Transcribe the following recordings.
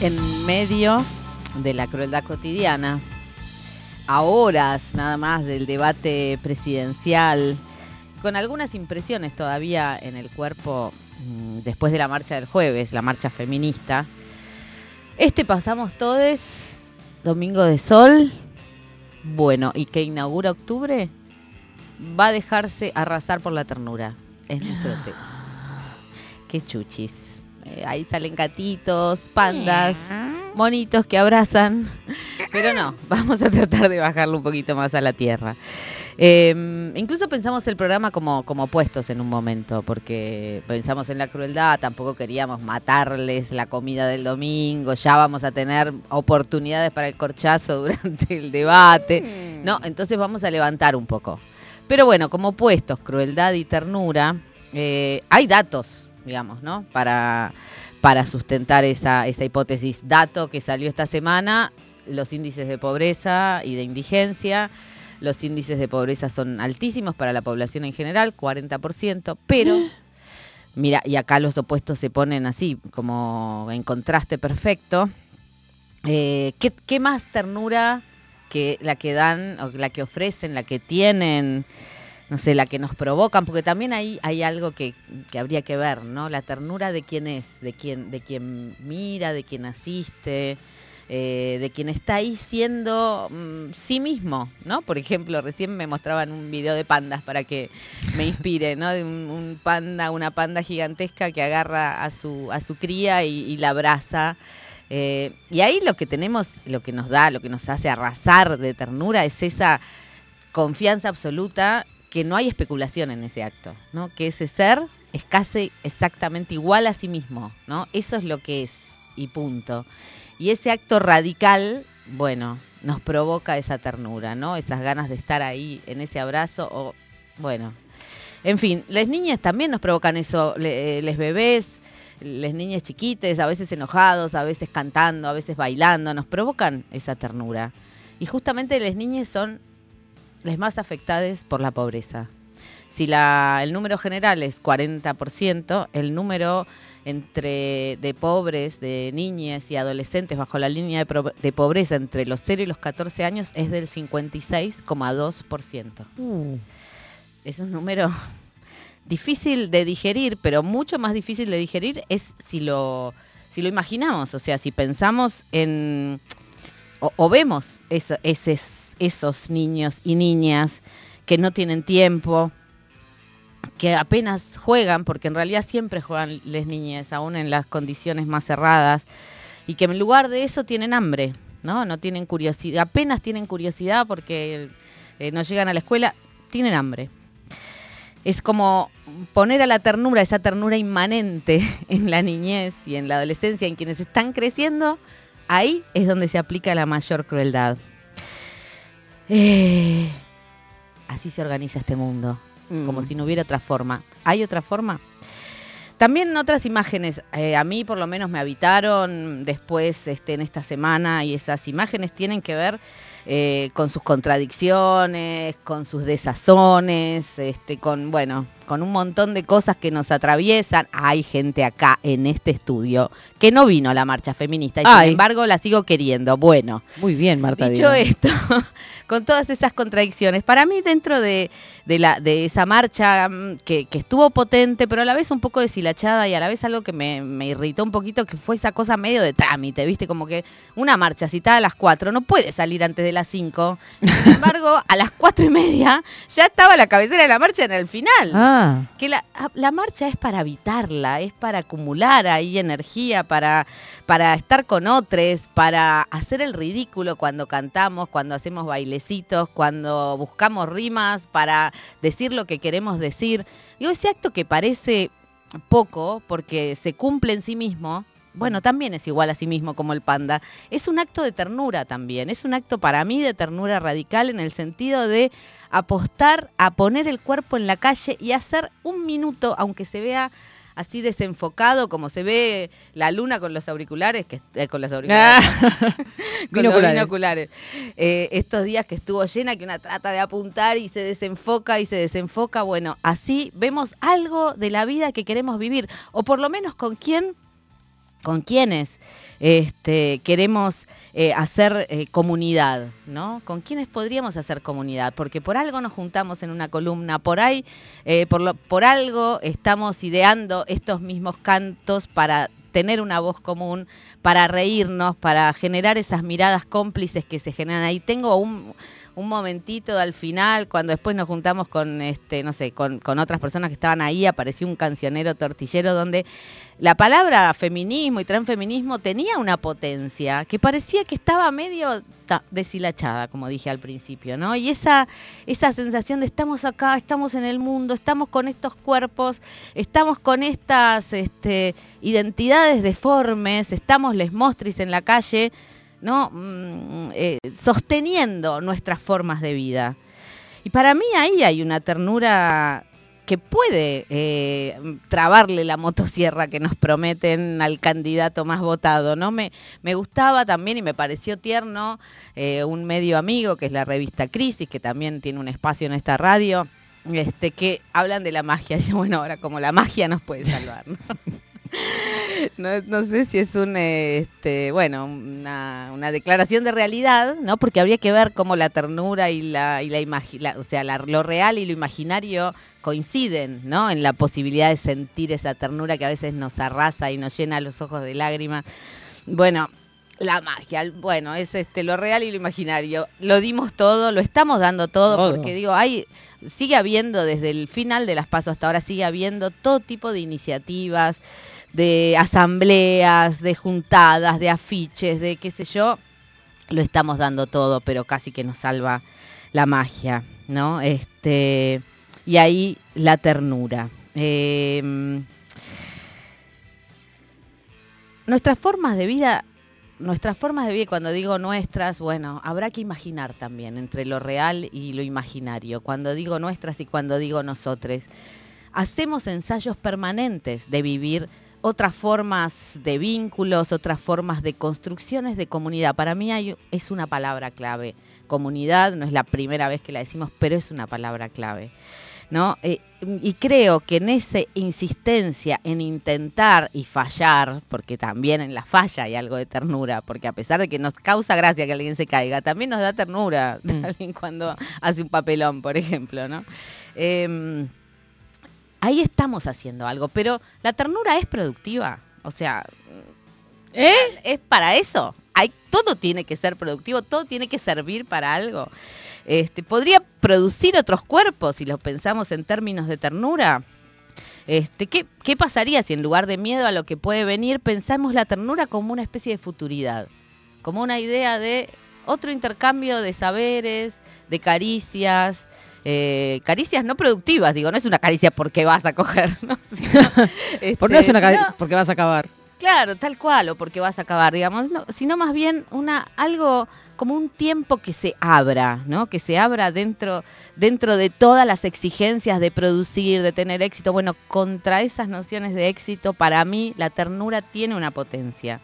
en medio de la crueldad cotidiana, a horas nada más del debate presidencial, con algunas impresiones todavía en el cuerpo mm, después de la marcha del jueves, la marcha feminista. Este pasamos todos, Domingo de Sol, bueno, y que inaugura octubre, va a dejarse arrasar por la ternura. Es nuestro tema. Qué chuchis. Eh, ahí salen gatitos, pandas, monitos que abrazan. Pero no, vamos a tratar de bajarlo un poquito más a la tierra. Em, incluso pensamos el programa como, como opuestos en un momento, porque pensamos en la crueldad, tampoco queríamos matarles la comida del domingo, ya vamos a tener oportunidades para el corchazo durante el debate. Mm. No, entonces vamos a levantar un poco. Pero bueno, como opuestos, crueldad y ternura, eh, hay datos digamos, ¿no? Para, para sustentar esa, esa hipótesis. Dato que salió esta semana, los índices de pobreza y de indigencia. Los índices de pobreza son altísimos para la población en general, 40%, pero, mira, y acá los opuestos se ponen así, como en contraste perfecto. Eh, ¿qué, ¿Qué más ternura que la que dan, o la que ofrecen, la que tienen? No sé, la que nos provocan, porque también hay, hay algo que, habría que ver, ¿no? La ternura de quién es, de quién, de mira, de quién asiste, eh, de quien está ahí siendo mm, sí mismo, ¿no? Por ejemplo, recién me mostraban un video de pandas para que me inspire, ¿no? De un, panda, una panda gigantesca que agarra a su, a su cría y, la abraza. Eh, y ahí lo que tenemos, lo que nos da, lo que nos hace arrasar de ternura es esa confianza absoluta que no hay especulación en ese acto, ¿no? Que ese ser es casi exactamente igual a sí mismo, ¿no? Eso es lo que es y punto. Y ese acto radical, bueno, nos provoca esa ternura, ¿no? Esas ganas de estar ahí en ese abrazo o, bueno. En fin, las niñas también nos provocan eso, eh, les bebés, las niñas chiquites, a veces enojados, a veces cantando, a veces bailando, nos provocan esa ternura. Y justamente las niñas son las más afectadas por la pobreza. Si la, el número general es 40%, el número entre de pobres, de niñas y adolescentes bajo la línea de, pobreza entre los 0 y los 14 años es del 56,2%. Uh. Es un número difícil de digerir, pero mucho más difícil de digerir es si lo, si lo imaginamos, o sea, si pensamos en o, vemos ese esos niños y niñas que no tienen tiempo, que apenas juegan, porque en realidad siempre juegan las niñas, aún en las condiciones más cerradas, y que en lugar de eso tienen hambre, ¿no? No tienen curiosidad, apenas tienen curiosidad porque eh, no llegan a la escuela, tienen hambre. Es como poner a la ternura, esa ternura inmanente en la niñez y en la adolescencia, en quienes están creciendo, ahí es donde se aplica la mayor crueldad. Eh, así se organiza este mundo, como mm. si no hubiera otra forma. ¿Hay otra forma? También otras imágenes, eh, a mí por lo menos me habitaron después este, en esta semana y esas imágenes tienen que ver eh, con sus contradicciones, con sus desazones, este, con, bueno, con un montón de cosas que nos atraviesan. Hay gente acá en este estudio que no vino a la marcha feminista y sin embargo la sigo queriendo. Bueno. Muy bien, Marta. Dicho esto, con todas esas contradicciones, para mí dentro de, la, de esa marcha mm, que, estuvo potente, pero a la vez un poco deshilachada y a la vez algo que me, me, irritó un poquito, que fue esa cosa medio de trámite, ¿viste? Como que una marcha citada a las 4 no puede salir antes de las 5. Sin embargo, a las 4 y media ya estaba la cabecera de la marcha en el final. Ah. Que la, la, marcha es para habitarla, es para acumular ahí energía, para, para estar con otros, para hacer el ridículo cuando cantamos, cuando hacemos bailecitos, cuando buscamos rimas, para decir lo que queremos decir. Digo, ese acto que parece poco porque se cumple en sí mismo, bueno, también es igual a sí mismo como el panda. Es un acto de ternura también, es un acto para mí de ternura radical en el sentido de apostar a poner el cuerpo en la calle y hacer un minuto, aunque se vea así desenfocado como se ve la luna con los auriculares, que eh, con los auriculares, con los binoculares. Eh, estos días que estuvo llena, que una trata de apuntar y se desenfoca y se desenfoca, bueno, así vemos algo de la vida que queremos vivir, o por lo menos con quién con quiénes este, queremos eh, hacer eh, comunidad, ¿no? ¿Con quiénes podríamos hacer comunidad? Porque por algo nos juntamos en una columna, por ahí, eh, por, por algo estamos ideando estos mismos cantos para tener una voz común, para reírnos, para generar esas miradas cómplices que se generan ahí. Tengo un, un momentito al final, cuando después nos juntamos con, este, no sé, con, otras personas que estaban ahí, apareció un cancionero tortillero donde la palabra feminismo y transfeminismo tenía una potencia que parecía que estaba medio deshilachada, como dije al principio, ¿no? Y esa, esa sensación de estamos acá, estamos en el mundo, estamos con estos cuerpos, estamos con estas este, identidades deformes, estamos les mostris en la calle, ¿no? Mm, eh, sosteniendo nuestras formas de vida. Y para mí ahí hay una ternura que puede eh, trabarle la motosierra que nos prometen al candidato más votado. ¿no? Me, me gustaba también y me pareció tierno eh, un medio amigo que es la revista Crisis, que también tiene un espacio en esta radio, este, que hablan de la magia. Dice, bueno, ahora como la magia nos puede salvar. No, sé si es un, este, bueno, una, declaración de realidad, ¿no? Porque habría que ver cómo la ternura y la, y la, o sea, lo real y lo imaginario coinciden, ¿no? En la posibilidad de sentir esa ternura que a veces nos arrasa y nos llena los ojos de lágrimas. Bueno, la magia, bueno, es este lo real y lo imaginario. Lo dimos todo, lo estamos dando todo, porque digo, hay, sigue habiendo desde el final de las pasos hasta ahora, sigue habiendo todo tipo de iniciativas de asambleas, de juntadas, de afiches, de qué sé yo, lo estamos dando todo, pero casi que nos salva la magia, ¿no? Este, y ahí la ternura. Em, nuestras formas de vida, nuestras formas de vida, cuando digo nuestras, bueno, habrá que imaginar también entre lo real y lo imaginario. Cuando digo nuestras y cuando digo nosotros, hacemos ensayos permanentes de vivir otras formas de vínculos, otras formas de construcciones de comunidad. Para mí hay, es una palabra clave. Comunidad no es la primera vez que la decimos, pero es una palabra clave. ¿No? Eh, y creo que en esa insistencia en intentar y fallar, porque también en la falla hay algo de ternura, porque a pesar de que nos causa gracia que alguien se caiga, también nos da ternura mm. alguien cuando hace un papelón, por ejemplo, ¿no? Em, ahí estamos haciendo algo, pero la ternura es productiva. O sea, ¿eh? es para eso. Hay, todo tiene que ser productivo, todo tiene que servir para algo. Este, podría producir otros cuerpos si lo pensamos en términos de ternura. Este, ¿qué, ¿Qué pasaría si en lugar de miedo a lo que puede venir pensamos la ternura como una especie de futuridad? Como una idea de otro intercambio de saberes, de caricias, eh, caricias no productivas, digo, no es una caricia porque vas a coger, ¿no? porque no es una caricia porque vas a acabar. Claro, tal cual, o porque vas a acabar, digamos, sino más bien una, algo como un tiempo que se abra, ¿no? Que se abra dentro, dentro de todas las exigencias de producir, de tener éxito. Bueno, contra esas nociones de éxito, para mí la ternura tiene una potencia.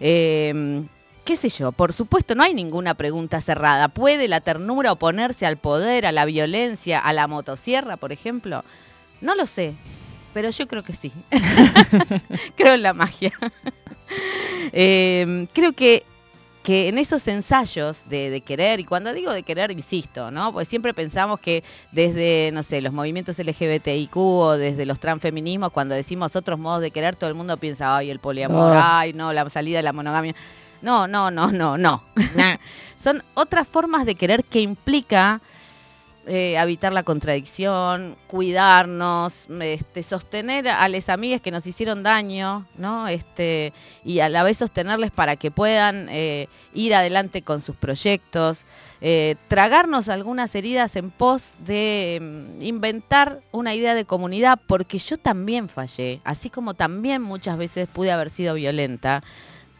Eh, qué sé yo, por supuesto, no hay ninguna pregunta cerrada. ¿Puede la ternura oponerse al poder, a la violencia, a la motosierra, por ejemplo? No lo sé, pero yo creo que sí. creo en la magia. Em, creo que, que en esos ensayos de, querer, y cuando digo de querer, insisto, ¿no? Pues siempre pensamos que desde, no sé, los movimientos LGBTIQ o desde los transfeminismos, cuando decimos otros modos de querer, todo el mundo piensa, ay, el poliamor, oh. ay, no, la salida de la monogamia. No, no, no, no, no. Son otras formas de querer que implica eh, habitar la contradicción, cuidarnos, este, sostener a las amigas que nos hicieron daño, ¿no? Este, y a la vez sostenerles para que puedan eh, ir adelante con sus proyectos, eh, tragarnos algunas heridas en pos de mm, inventar una idea de comunidad, porque yo también fallé, así como también muchas veces pude haber sido violenta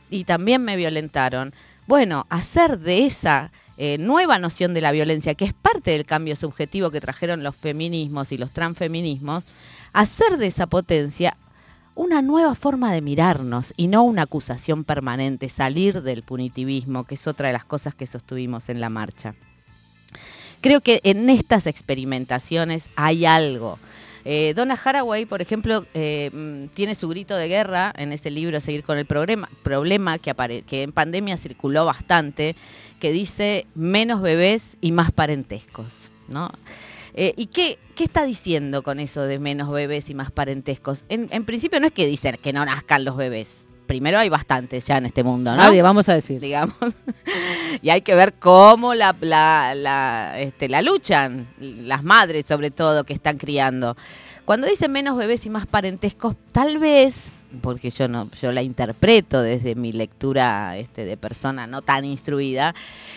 y también me violentaron. Bueno, hacer de esa eh, nueva noción de la violencia, que es parte del cambio subjetivo que trajeron los feminismos y los transfeminismos, hacer de esa potencia una nueva forma de mirarnos y no una acusación permanente, salir del punitivismo, que es otra de las cosas que sostuvimos en la marcha. Creo que en estas experimentaciones hay algo Eh, Donna Haraway, por ejemplo, eh, mm, tiene su grito de guerra en ese libro, Seguir con el problema, que, que en pandemia circuló bastante, que dice menos bebés y más parentescos. ¿no? Eh, ¿Y qué, qué, está diciendo con eso de menos bebés y más parentescos? En, en principio no es que dicen que no nazcan los bebés primero hay bastantes ya en este mundo, ¿no? Nadie, vamos a decir. Digamos. y hay que ver cómo la, la, este, la luchan, las madres sobre todo que están criando. Cuando dicen menos bebés y más parentescos, tal vez, porque yo no, yo la interpreto desde mi lectura este, de persona no tan instruida,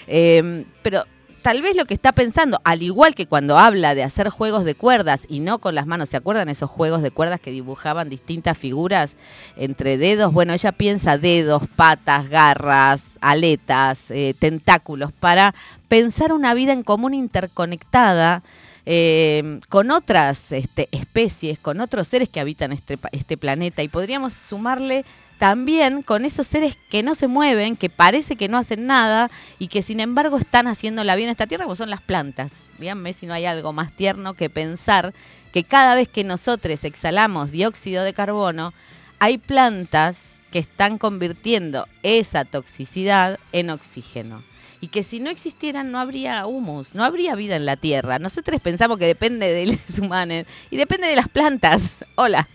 eh, pero tal vez lo que está pensando, al igual que cuando habla de hacer juegos de cuerdas y no con las manos, ¿se acuerdan esos juegos de cuerdas que dibujaban distintas figuras entre dedos? Bueno, ella piensa dedos, patas, garras, aletas, eh, tentáculos, para pensar una vida en común interconectada. Eh, con otras este, especies, con otros seres que habitan este, este planeta y podríamos sumarle también con esos seres que no se mueven, que parece que no hacen nada y que sin embargo están haciendo la vida en esta tierra, como son las plantas. Díganme si no hay algo más tierno que pensar que cada vez que nosotros exhalamos dióxido de carbono, hay plantas que están convirtiendo esa toxicidad en oxígeno y que si no existieran no habría humus, no habría vida en la Tierra. Nosotros pensamos que depende de los humanos y depende de las plantas. Hola.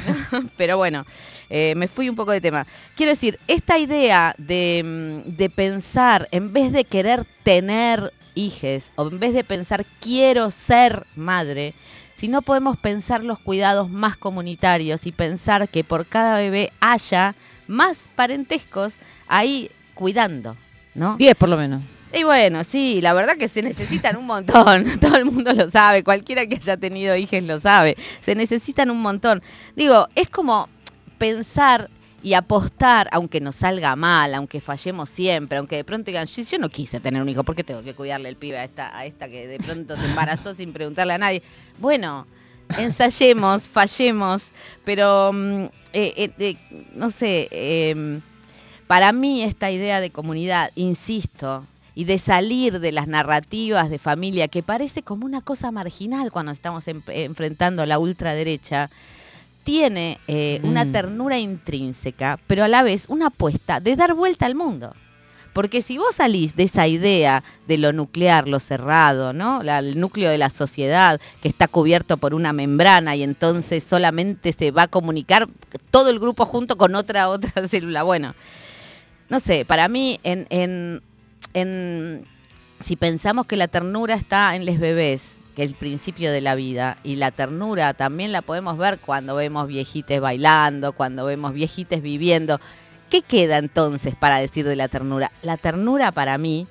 Pero bueno, eh, me fui un poco de tema. Quiero decir, esta idea de, mm, de pensar, en vez de querer tener hijes, o en vez de pensar quiero ser madre, si no podemos pensar los cuidados más comunitarios y pensar que por cada bebé haya más parentescos ahí cuidando, ¿no? Diez por lo menos. Y bueno, sí, la verdad que se necesitan un montón, todo el mundo lo sabe, cualquiera que haya tenido hijos lo sabe, se necesitan un montón. Digo, es como pensar y apostar, aunque nos salga mal, aunque fallemos siempre, aunque de pronto digan, yo no quise tener un hijo, ¿por qué tengo que cuidarle el pibe a esta, a esta que de pronto se embarazó sin preguntarle a nadie? Bueno, ensayemos, fallemos, pero mm, eh, eh, no sé, em, para mí esta idea de comunidad, insisto, y de salir de las narrativas de familia, que parece como una cosa marginal cuando estamos enfrentando a la ultraderecha, tiene eh, una mm. ternura intrínseca, pero a la vez una apuesta de dar vuelta al mundo. Porque si vos salís de esa idea de lo nuclear, lo cerrado, ¿no? el núcleo de la sociedad que está cubierto por una membrana y entonces solamente se va a comunicar todo el grupo junto con otra otra célula. Bueno, no sé, para mí en, en, en si pensamos que la ternura está en los bebés, que el principio de la vida. Y la ternura también la podemos ver cuando vemos viejites bailando, cuando vemos viejites viviendo. ¿Qué queda entonces para decir de la ternura? La ternura para mí,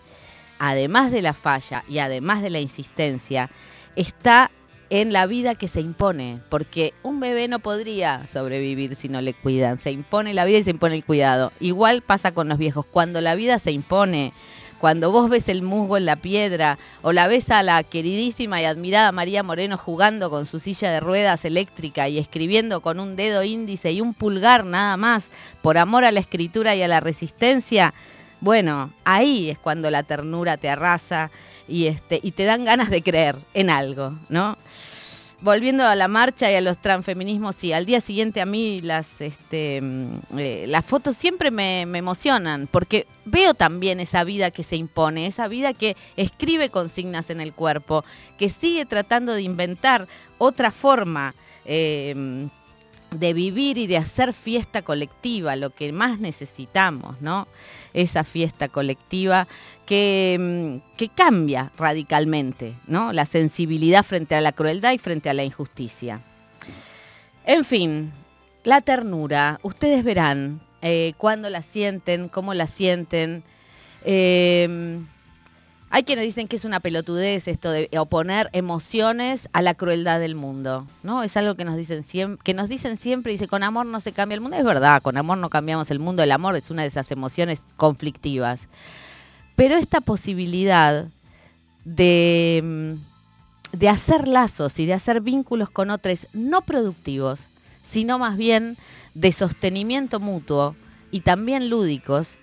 además de la falla y además de la insistencia, está en la vida que se impone, porque un bebé no podría sobrevivir si no le cuidan. Se impone la vida y se impone el cuidado. Igual pasa con los viejos. Cuando la vida se impone, cuando vos ves el musgo en la piedra o la ves a la queridísima y admirada María Moreno jugando con su silla de ruedas eléctrica y escribiendo con un dedo índice y un pulgar nada más por amor a la escritura y a la resistencia, bueno, ahí es cuando la ternura te arrasa y, este, y te dan ganas de creer en algo, ¿no? Volviendo a la marcha y a los transfeminismos, sí, al día siguiente a mí las, este, mm, eh, las fotos siempre me, emocionan, porque veo también esa vida que se impone, esa vida que escribe consignas en el cuerpo, que sigue tratando de inventar otra forma. Eh, de vivir y de hacer fiesta colectiva, lo que más necesitamos, ¿no? Esa fiesta colectiva que, mm, que, cambia radicalmente, ¿no? La sensibilidad frente a la crueldad y frente a la injusticia. En fin, la ternura, ustedes verán eh, cuándo la sienten, cómo la sienten. Eh, hay quienes dicen que es una pelotudez esto de oponer emociones a la crueldad del mundo, ¿no? Es algo que nos dicen siempre, que nos dicen siempre, dice, con amor no se cambia el mundo. Es verdad, con amor no cambiamos el mundo, el amor es una de esas emociones conflictivas. Pero esta posibilidad de, mm, de hacer lazos y de hacer vínculos con otros no productivos, sino más bien de sostenimiento mutuo y también lúdicos,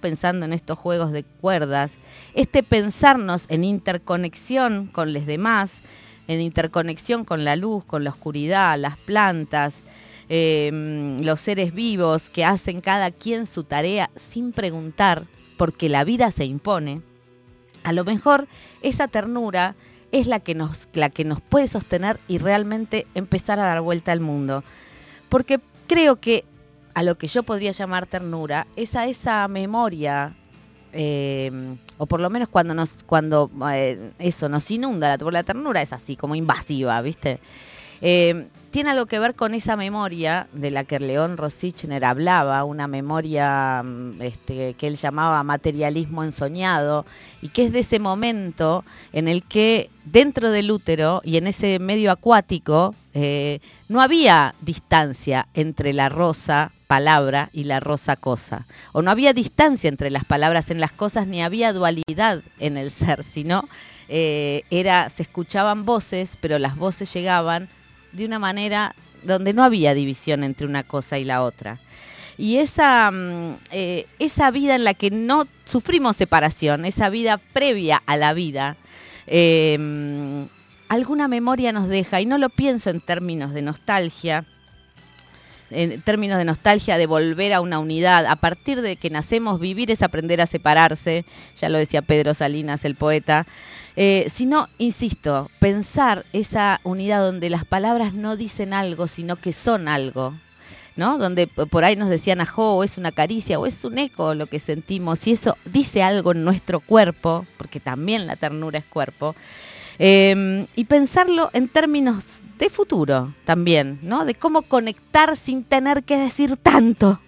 pensando en estos juegos de cuerdas, este pensarnos en interconexión con los demás, en interconexión con la luz, con la oscuridad, las plantas, em, los seres vivos que hacen cada quien su tarea sin preguntar, porque la vida se impone, a lo mejor esa ternura es la que nos, la que nos puede sostener y realmente empezar a dar vuelta al mundo. Porque creo que a lo que yo podría llamar ternura es a esa memoria, eh, o por lo menos cuando nos, cuando eh, eso nos inunda la, la ternura, es así, como invasiva, ¿viste? Eh, tiene algo que ver con esa memoria de la que León Rosichner hablaba, una memoria mm, este, que él llamaba materialismo ensoñado, y que es de ese momento en el que dentro del útero y en ese medio acuático eh, no había distancia entre la rosa palabra y la rosa cosa, o no había distancia entre las palabras en las cosas, ni había dualidad en el ser, sino eh, era, se escuchaban voces, pero las voces llegaban de una manera donde no había división entre una cosa y la otra. Y esa, mm, eh, esa vida en la que no sufrimos separación, esa vida previa a la vida, em, alguna memoria nos deja, y no lo pienso en términos de nostalgia, en términos de nostalgia, de volver a una unidad. A partir de que nacemos, vivir es aprender a separarse, ya lo decía Pedro Salinas, el poeta. Eh, sino, insisto, pensar esa unidad donde las palabras no dicen algo, sino que son algo. ¿no? Donde por ahí nos decían, ajo, o es una caricia, o es un eco lo que sentimos, y eso dice algo en nuestro cuerpo, porque también la ternura es cuerpo, em, y pensarlo en términos de futuro también, ¿no? De cómo conectar sin tener que decir tanto,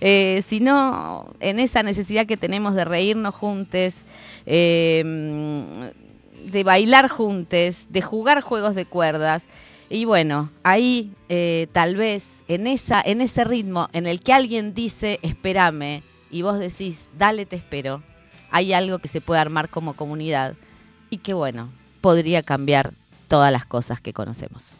eh, sino en esa necesidad que tenemos de reírnos juntos, em, de bailar juntos, de jugar juegos de cuerdas. Y bueno, ahí eh, tal vez en, esa, en ese ritmo en el que alguien dice, espérame, y vos decís, dale, te espero, hay algo que se puede armar como comunidad y que bueno, podría cambiar todas las cosas que conocemos.